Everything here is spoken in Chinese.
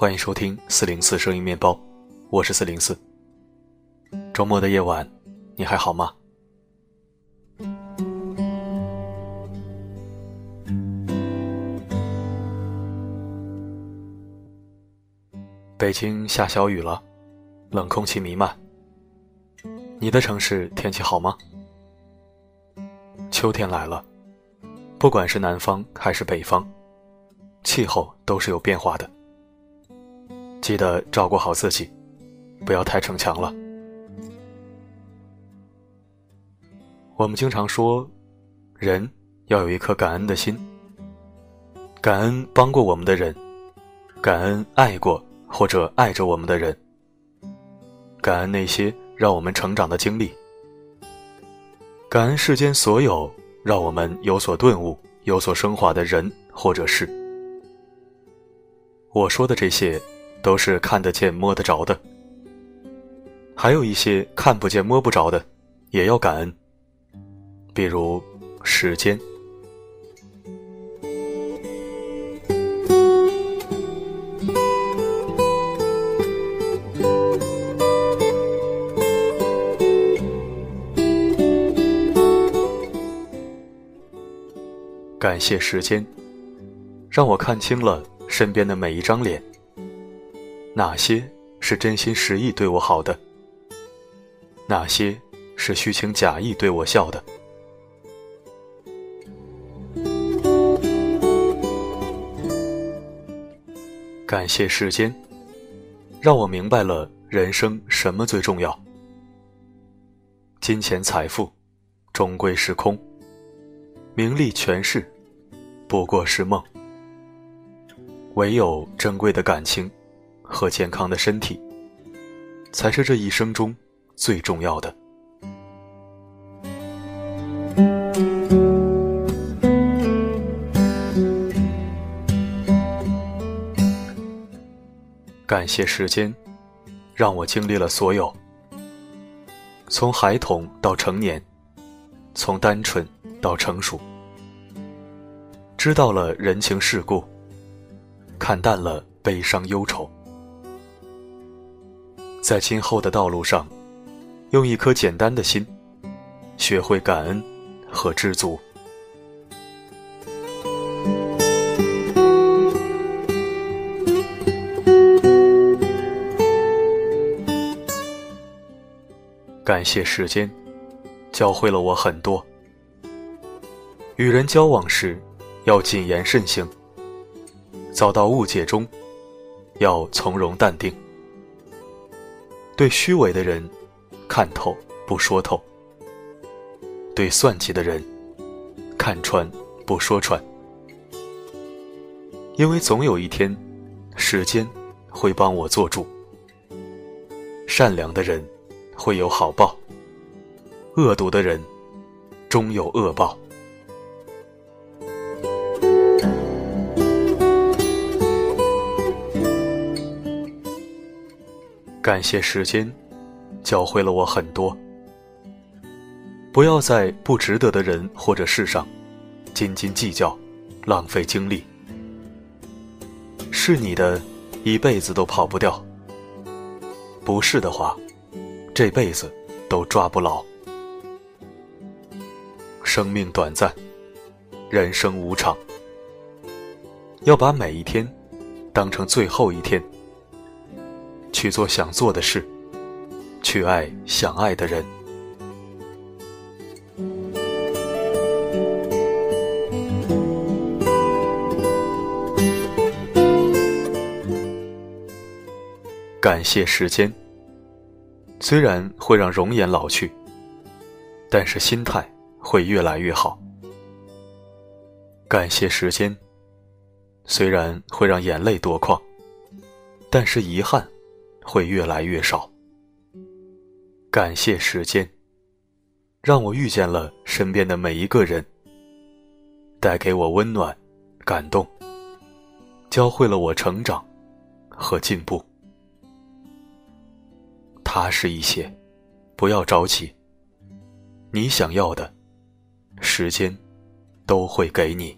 欢迎收听四零四声音面包，我是四零四。周末的夜晚，你还好吗？北京下小雨了，冷空气弥漫。你的城市天气好吗？秋天来了，不管是南方还是北方，气候都是有变化的。记得照顾好自己，不要太逞强了。我们经常说，人要有一颗感恩的心，感恩帮过我们的人，感恩爱过或者爱着我们的人，感恩那些让我们成长的经历，感恩世间所有让我们有所顿悟、有所升华的人或者事。我说的这些。都是看得见、摸得着的，还有一些看不见、摸不着的，也要感恩。比如时间，感谢时间，让我看清了身边的每一张脸。哪些是真心实意对我好的？哪些是虚情假意对我笑的？感谢世间，让我明白了人生什么最重要。金钱财富终归是空，名利权势不过是梦，唯有珍贵的感情。和健康的身体，才是这一生中最重要的。感谢时间，让我经历了所有：从孩童到成年，从单纯到成熟，知道了人情世故，看淡了悲伤忧愁。在今后的道路上，用一颗简单的心，学会感恩和知足。感谢时间，教会了我很多。与人交往时，要谨言慎行；遭到误解中，要从容淡定。对虚伪的人，看透不说透；对算计的人，看穿不说穿。因为总有一天，时间会帮我做主。善良的人会有好报，恶毒的人终有恶报。感谢时间，教会了我很多。不要在不值得的人或者事上斤斤计较，浪费精力。是你的，一辈子都跑不掉；不是的话，这辈子都抓不牢。生命短暂，人生无常，要把每一天当成最后一天。去做想做的事，去爱想爱的人。感谢时间，虽然会让容颜老去，但是心态会越来越好。感谢时间，虽然会让眼泪夺眶，但是遗憾。会越来越少。感谢时间，让我遇见了身边的每一个人，带给我温暖、感动，教会了我成长和进步。踏实一些，不要着急。你想要的，时间都会给你。